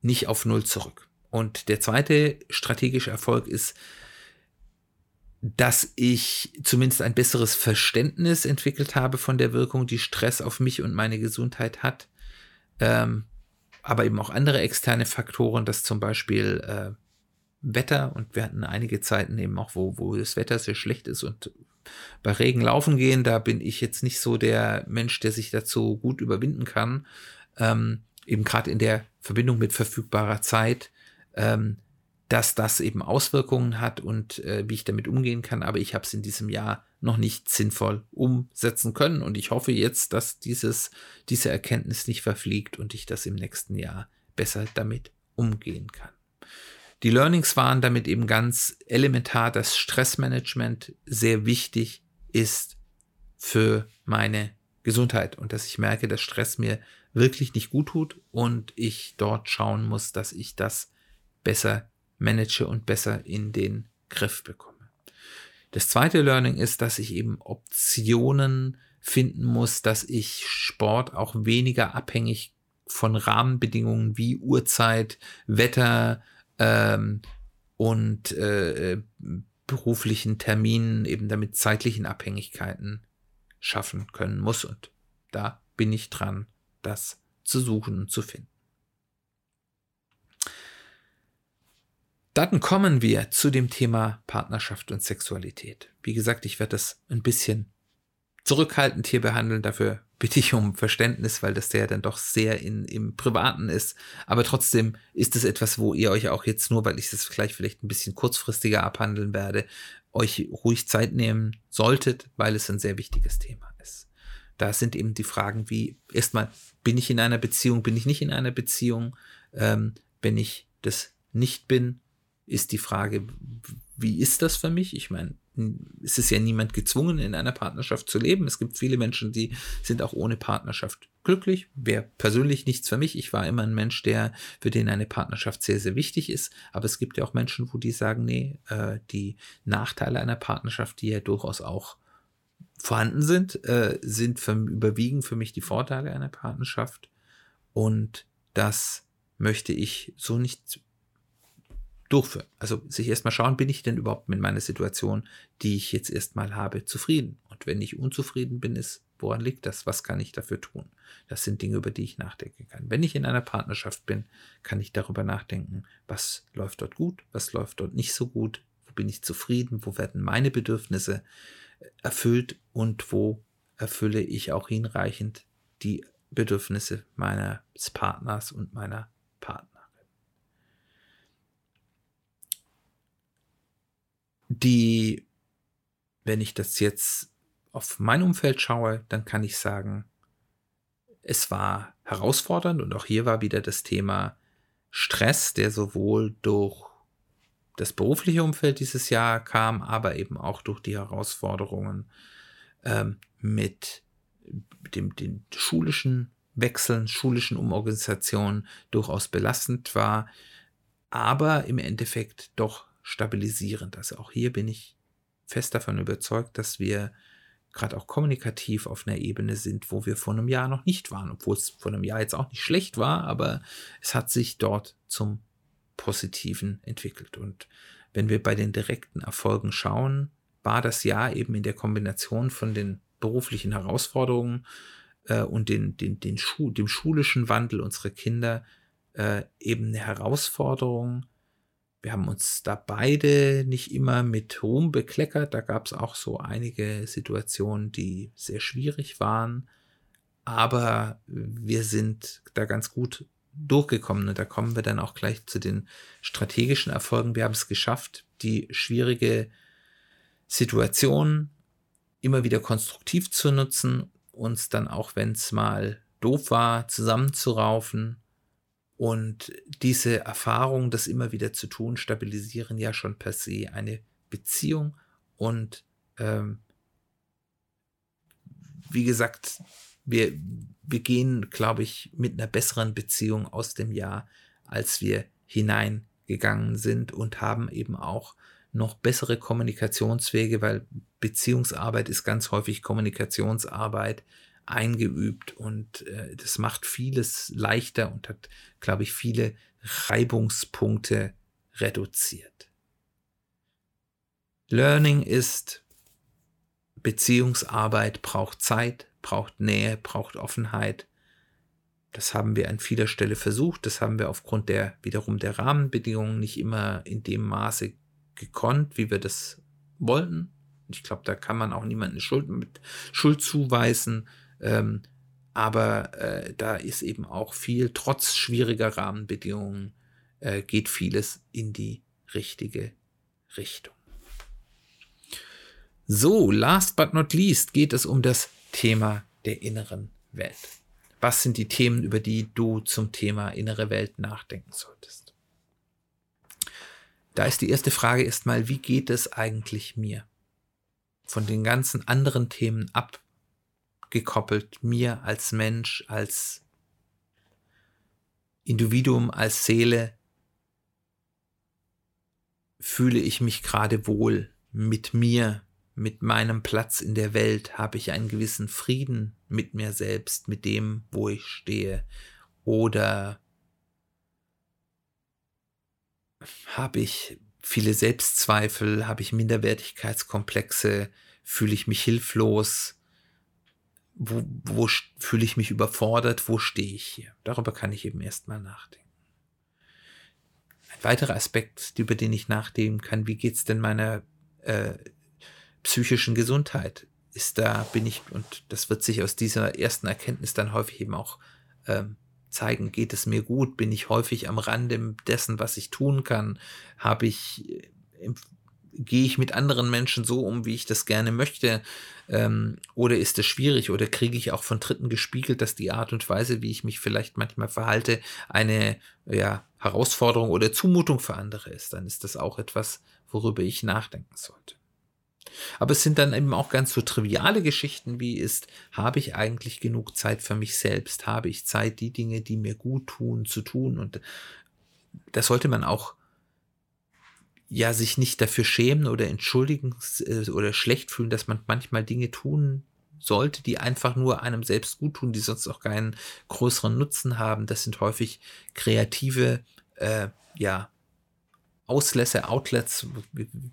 nicht auf Null zurück. Und der zweite strategische Erfolg ist, dass ich zumindest ein besseres Verständnis entwickelt habe von der Wirkung, die Stress auf mich und meine Gesundheit hat. Ähm, aber eben auch andere externe Faktoren, dass zum Beispiel äh, Wetter und wir hatten einige Zeiten eben auch, wo, wo das Wetter sehr schlecht ist und bei Regen laufen gehen, da bin ich jetzt nicht so der Mensch, der sich dazu gut überwinden kann. Ähm, eben gerade in der Verbindung mit verfügbarer Zeit ähm, dass das eben Auswirkungen hat und äh, wie ich damit umgehen kann. Aber ich habe es in diesem Jahr noch nicht sinnvoll umsetzen können. Und ich hoffe jetzt, dass dieses, diese Erkenntnis nicht verfliegt und ich das im nächsten Jahr besser damit umgehen kann. Die Learnings waren damit eben ganz elementar, dass Stressmanagement sehr wichtig ist für meine Gesundheit und dass ich merke, dass Stress mir wirklich nicht gut tut und ich dort schauen muss, dass ich das besser manage und besser in den Griff bekomme. Das zweite Learning ist, dass ich eben Optionen finden muss, dass ich Sport auch weniger abhängig von Rahmenbedingungen wie Uhrzeit, Wetter ähm, und äh, beruflichen Terminen, eben damit zeitlichen Abhängigkeiten schaffen können muss. Und da bin ich dran, das zu suchen und zu finden. Dann kommen wir zu dem Thema Partnerschaft und Sexualität. Wie gesagt, ich werde das ein bisschen zurückhaltend hier behandeln. Dafür bitte ich um Verständnis, weil das ja dann doch sehr in, im Privaten ist. Aber trotzdem ist es etwas, wo ihr euch auch jetzt nur, weil ich das gleich vielleicht ein bisschen kurzfristiger abhandeln werde, euch ruhig Zeit nehmen solltet, weil es ein sehr wichtiges Thema ist. Da sind eben die Fragen wie, erstmal, bin ich in einer Beziehung, bin ich nicht in einer Beziehung? Ähm, wenn ich das nicht bin, ist die Frage, wie ist das für mich? Ich meine, es ist ja niemand gezwungen, in einer Partnerschaft zu leben. Es gibt viele Menschen, die sind auch ohne Partnerschaft glücklich. Wäre persönlich nichts für mich. Ich war immer ein Mensch, der, für den eine Partnerschaft sehr, sehr wichtig ist. Aber es gibt ja auch Menschen, wo die sagen, nee, äh, die Nachteile einer Partnerschaft, die ja durchaus auch vorhanden sind, äh, sind für, überwiegen für mich die Vorteile einer Partnerschaft. Und das möchte ich so nicht durchführen. Also sich erstmal schauen, bin ich denn überhaupt mit meiner Situation, die ich jetzt erstmal habe, zufrieden? Und wenn ich unzufrieden bin, ist, woran liegt das? Was kann ich dafür tun? Das sind Dinge, über die ich nachdenken kann. Wenn ich in einer Partnerschaft bin, kann ich darüber nachdenken, was läuft dort gut, was läuft dort nicht so gut, wo bin ich zufrieden, wo werden meine Bedürfnisse erfüllt und wo erfülle ich auch hinreichend die Bedürfnisse meines Partners und meiner Partnerin. Die, wenn ich das jetzt auf mein Umfeld schaue, dann kann ich sagen, es war herausfordernd und auch hier war wieder das Thema Stress, der sowohl durch das berufliche Umfeld dieses Jahr kam, aber eben auch durch die Herausforderungen ähm, mit dem, den schulischen Wechseln, schulischen Umorganisationen durchaus belastend war, aber im Endeffekt doch stabilisierend. Also auch hier bin ich fest davon überzeugt, dass wir gerade auch kommunikativ auf einer Ebene sind, wo wir vor einem Jahr noch nicht waren, obwohl es vor einem Jahr jetzt auch nicht schlecht war, aber es hat sich dort zum Positiven entwickelt. Und wenn wir bei den direkten Erfolgen schauen, war das Jahr eben in der Kombination von den beruflichen Herausforderungen äh, und den, den, den Schu dem schulischen Wandel unserer Kinder äh, eben eine Herausforderung, wir haben uns da beide nicht immer mit Ruhm bekleckert. Da gab es auch so einige Situationen, die sehr schwierig waren. Aber wir sind da ganz gut durchgekommen. Und da kommen wir dann auch gleich zu den strategischen Erfolgen. Wir haben es geschafft, die schwierige Situation immer wieder konstruktiv zu nutzen, uns dann auch, wenn es mal doof war, zusammenzuraufen und diese Erfahrung, das immer wieder zu tun, stabilisieren ja schon per se eine Beziehung. Und ähm, wie gesagt, wir, wir gehen, glaube ich, mit einer besseren Beziehung aus dem Jahr, als wir hineingegangen sind und haben eben auch noch bessere Kommunikationswege, weil Beziehungsarbeit ist ganz häufig Kommunikationsarbeit eingeübt und äh, das macht vieles leichter und hat, glaube ich, viele Reibungspunkte reduziert. Learning ist Beziehungsarbeit braucht Zeit, braucht Nähe, braucht Offenheit. Das haben wir an vieler Stelle versucht. Das haben wir aufgrund der wiederum der Rahmenbedingungen nicht immer in dem Maße gekonnt, wie wir das wollten. Ich glaube, da kann man auch niemanden Schuld mit Schuld zuweisen. Ähm, aber äh, da ist eben auch viel, trotz schwieriger Rahmenbedingungen, äh, geht vieles in die richtige Richtung. So, last but not least geht es um das Thema der inneren Welt. Was sind die Themen, über die du zum Thema innere Welt nachdenken solltest? Da ist die erste Frage erstmal, wie geht es eigentlich mir? Von den ganzen anderen Themen ab, gekoppelt, mir als Mensch, als Individuum, als Seele, fühle ich mich gerade wohl. Mit mir, mit meinem Platz in der Welt, habe ich einen gewissen Frieden mit mir selbst, mit dem, wo ich stehe, oder habe ich viele Selbstzweifel, habe ich Minderwertigkeitskomplexe, fühle ich mich hilflos, wo, wo fühle ich mich überfordert, wo stehe ich hier? Darüber kann ich eben erstmal nachdenken. Ein weiterer Aspekt, über den ich nachdenken kann, wie geht es denn meiner äh, psychischen Gesundheit? Ist da, bin ich, und das wird sich aus dieser ersten Erkenntnis dann häufig eben auch ähm, zeigen, geht es mir gut? Bin ich häufig am Rande dessen, was ich tun kann? Habe ich, äh, gehe ich mit anderen Menschen so um, wie ich das gerne möchte? Ähm, oder ist es schwierig? Oder kriege ich auch von Dritten gespiegelt, dass die Art und Weise, wie ich mich vielleicht manchmal verhalte, eine ja, Herausforderung oder Zumutung für andere ist? Dann ist das auch etwas, worüber ich nachdenken sollte. Aber es sind dann eben auch ganz so triviale Geschichten wie ist, habe ich eigentlich genug Zeit für mich selbst? Habe ich Zeit, die Dinge, die mir gut tun, zu tun? Und da sollte man auch ja sich nicht dafür schämen oder entschuldigen äh, oder schlecht fühlen, dass man manchmal Dinge tun sollte, die einfach nur einem selbst gut tun, die sonst auch keinen größeren Nutzen haben. Das sind häufig kreative, äh, ja, Auslässe, Outlets,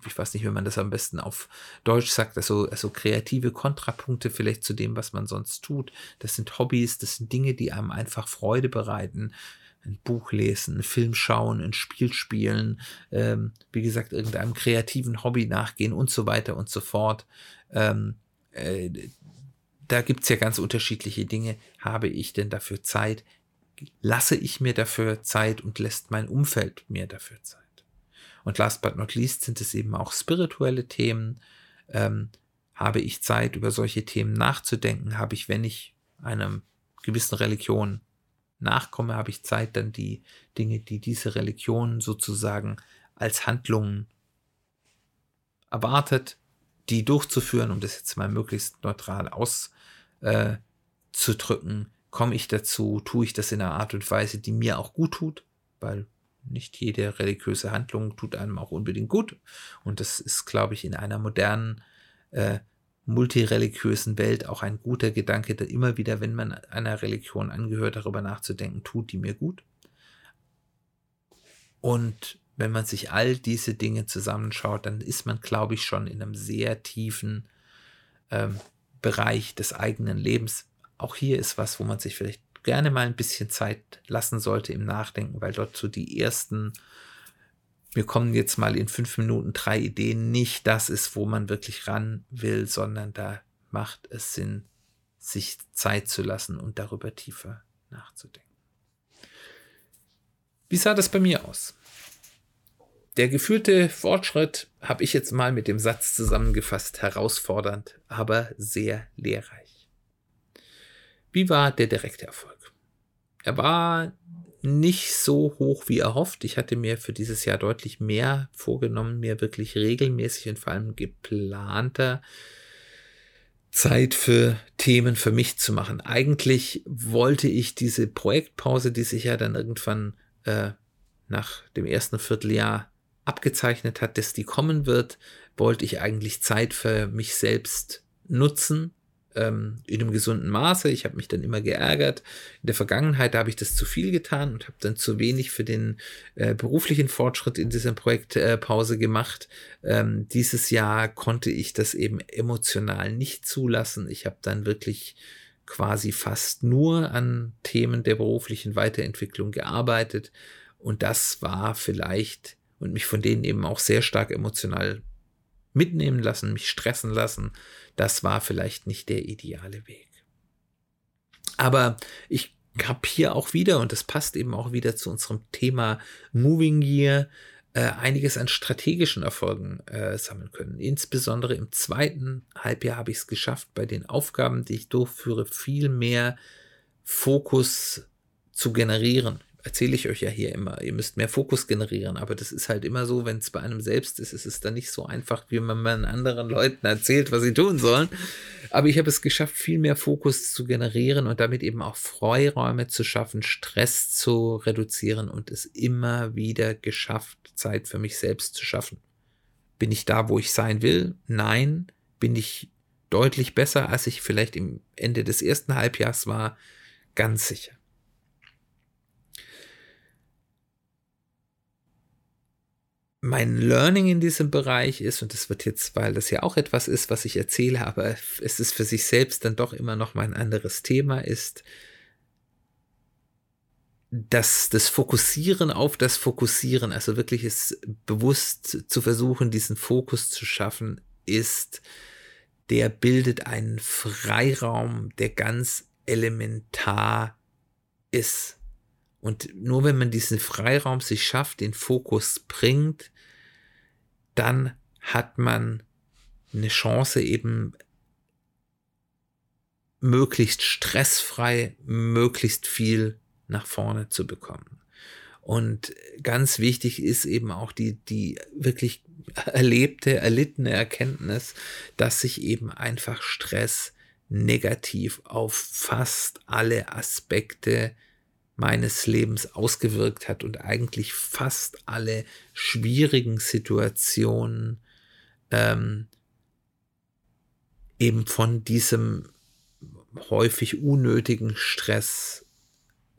ich weiß nicht, wie man das am besten auf Deutsch sagt, also, also kreative Kontrapunkte vielleicht zu dem, was man sonst tut. Das sind Hobbys, das sind Dinge, die einem einfach Freude bereiten ein Buch lesen, einen Film schauen, ein Spiel spielen, ähm, wie gesagt, irgendeinem kreativen Hobby nachgehen und so weiter und so fort. Ähm, äh, da gibt es ja ganz unterschiedliche Dinge. Habe ich denn dafür Zeit? Lasse ich mir dafür Zeit und lässt mein Umfeld mir dafür Zeit? Und last but not least sind es eben auch spirituelle Themen. Ähm, habe ich Zeit, über solche Themen nachzudenken? Habe ich, wenn ich einer gewissen Religion nachkomme, habe ich Zeit, dann die Dinge, die diese Religion sozusagen als Handlungen erwartet, die durchzuführen, um das jetzt mal möglichst neutral auszudrücken. Äh, komme ich dazu, tue ich das in einer Art und Weise, die mir auch gut tut, weil nicht jede religiöse Handlung tut einem auch unbedingt gut. Und das ist, glaube ich, in einer modernen äh, multireligiösen Welt auch ein guter Gedanke, der immer wieder, wenn man einer Religion angehört, darüber nachzudenken, tut die mir gut. Und wenn man sich all diese Dinge zusammenschaut, dann ist man, glaube ich, schon in einem sehr tiefen ähm, Bereich des eigenen Lebens. Auch hier ist was, wo man sich vielleicht gerne mal ein bisschen Zeit lassen sollte im Nachdenken, weil dort so die ersten wir kommen jetzt mal in fünf Minuten drei Ideen, nicht das ist, wo man wirklich ran will, sondern da macht es Sinn, sich Zeit zu lassen und darüber tiefer nachzudenken. Wie sah das bei mir aus? Der gefühlte Fortschritt habe ich jetzt mal mit dem Satz zusammengefasst, herausfordernd, aber sehr lehrreich. Wie war der direkte Erfolg? Er war nicht so hoch wie erhofft. Ich hatte mir für dieses Jahr deutlich mehr vorgenommen, mir wirklich regelmäßig und vor allem geplanter Zeit für Themen für mich zu machen. Eigentlich wollte ich diese Projektpause, die sich ja dann irgendwann äh, nach dem ersten Vierteljahr abgezeichnet hat, dass die kommen wird, wollte ich eigentlich Zeit für mich selbst nutzen ähm, in einem gesunden Maße. Ich habe mich dann immer geärgert. In der Vergangenheit habe ich das zu viel getan und habe dann zu wenig für den äh, beruflichen Fortschritt in dieser Projektpause äh, gemacht. Ähm, dieses Jahr konnte ich das eben emotional nicht zulassen. Ich habe dann wirklich quasi fast nur an Themen der beruflichen Weiterentwicklung gearbeitet. Und das war vielleicht und mich von denen eben auch sehr stark emotional mitnehmen lassen, mich stressen lassen, das war vielleicht nicht der ideale Weg. Aber ich habe hier auch wieder, und das passt eben auch wieder zu unserem Thema Moving Year, äh, einiges an strategischen Erfolgen äh, sammeln können. Insbesondere im zweiten Halbjahr habe ich es geschafft, bei den Aufgaben, die ich durchführe, viel mehr Fokus zu generieren erzähle ich euch ja hier immer, ihr müsst mehr Fokus generieren, aber das ist halt immer so, wenn es bei einem selbst ist, ist es dann nicht so einfach, wie wenn man anderen Leuten erzählt, was sie tun sollen. Aber ich habe es geschafft, viel mehr Fokus zu generieren und damit eben auch Freiräume zu schaffen, Stress zu reduzieren und es immer wieder geschafft, Zeit für mich selbst zu schaffen. Bin ich da, wo ich sein will? Nein. Bin ich deutlich besser, als ich vielleicht im Ende des ersten Halbjahres war? Ganz sicher. Mein Learning in diesem Bereich ist, und das wird jetzt, weil das ja auch etwas ist, was ich erzähle, aber es ist für sich selbst dann doch immer noch mal ein anderes Thema, ist, dass das Fokussieren auf das Fokussieren, also wirklich es bewusst zu versuchen, diesen Fokus zu schaffen, ist, der bildet einen Freiraum, der ganz elementar ist. Und nur wenn man diesen Freiraum sich schafft, den Fokus bringt, dann hat man eine Chance eben möglichst stressfrei, möglichst viel nach vorne zu bekommen. Und ganz wichtig ist eben auch die, die wirklich erlebte, erlittene Erkenntnis, dass sich eben einfach Stress negativ auf fast alle Aspekte meines Lebens ausgewirkt hat und eigentlich fast alle schwierigen Situationen ähm, eben von diesem häufig unnötigen Stress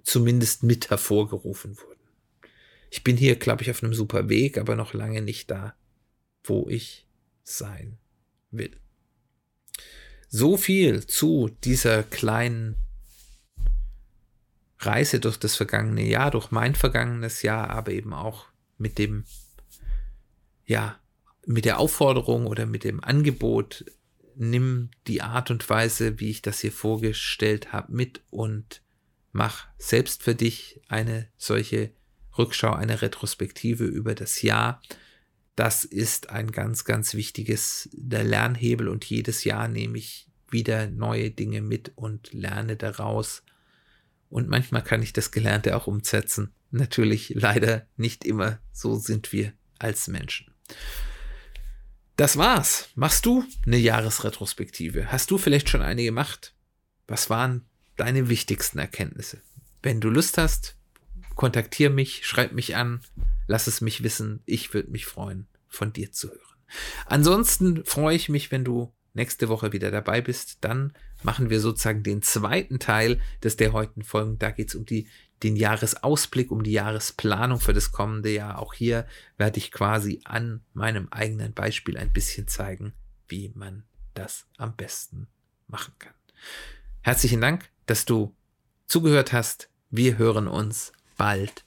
zumindest mit hervorgerufen wurden. Ich bin hier, glaube ich, auf einem super Weg, aber noch lange nicht da, wo ich sein will. So viel zu dieser kleinen Reise durch das vergangene Jahr, durch mein vergangenes Jahr, aber eben auch mit dem, ja, mit der Aufforderung oder mit dem Angebot, nimm die Art und Weise, wie ich das hier vorgestellt habe, mit und mach selbst für dich eine solche Rückschau, eine Retrospektive über das Jahr. Das ist ein ganz, ganz wichtiges der Lernhebel und jedes Jahr nehme ich wieder neue Dinge mit und lerne daraus und manchmal kann ich das Gelernte auch umsetzen. Natürlich leider nicht immer. So sind wir als Menschen. Das war's. Machst du eine Jahresretrospektive? Hast du vielleicht schon eine gemacht? Was waren deine wichtigsten Erkenntnisse? Wenn du Lust hast, kontaktiere mich, schreib mich an, lass es mich wissen. Ich würde mich freuen, von dir zu hören. Ansonsten freue ich mich, wenn du nächste Woche wieder dabei bist, dann machen wir sozusagen den zweiten Teil des der heutigen Folgen. Da geht es um die, den Jahresausblick, um die Jahresplanung für das kommende Jahr. Auch hier werde ich quasi an meinem eigenen Beispiel ein bisschen zeigen, wie man das am besten machen kann. Herzlichen Dank, dass du zugehört hast. Wir hören uns bald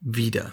wieder.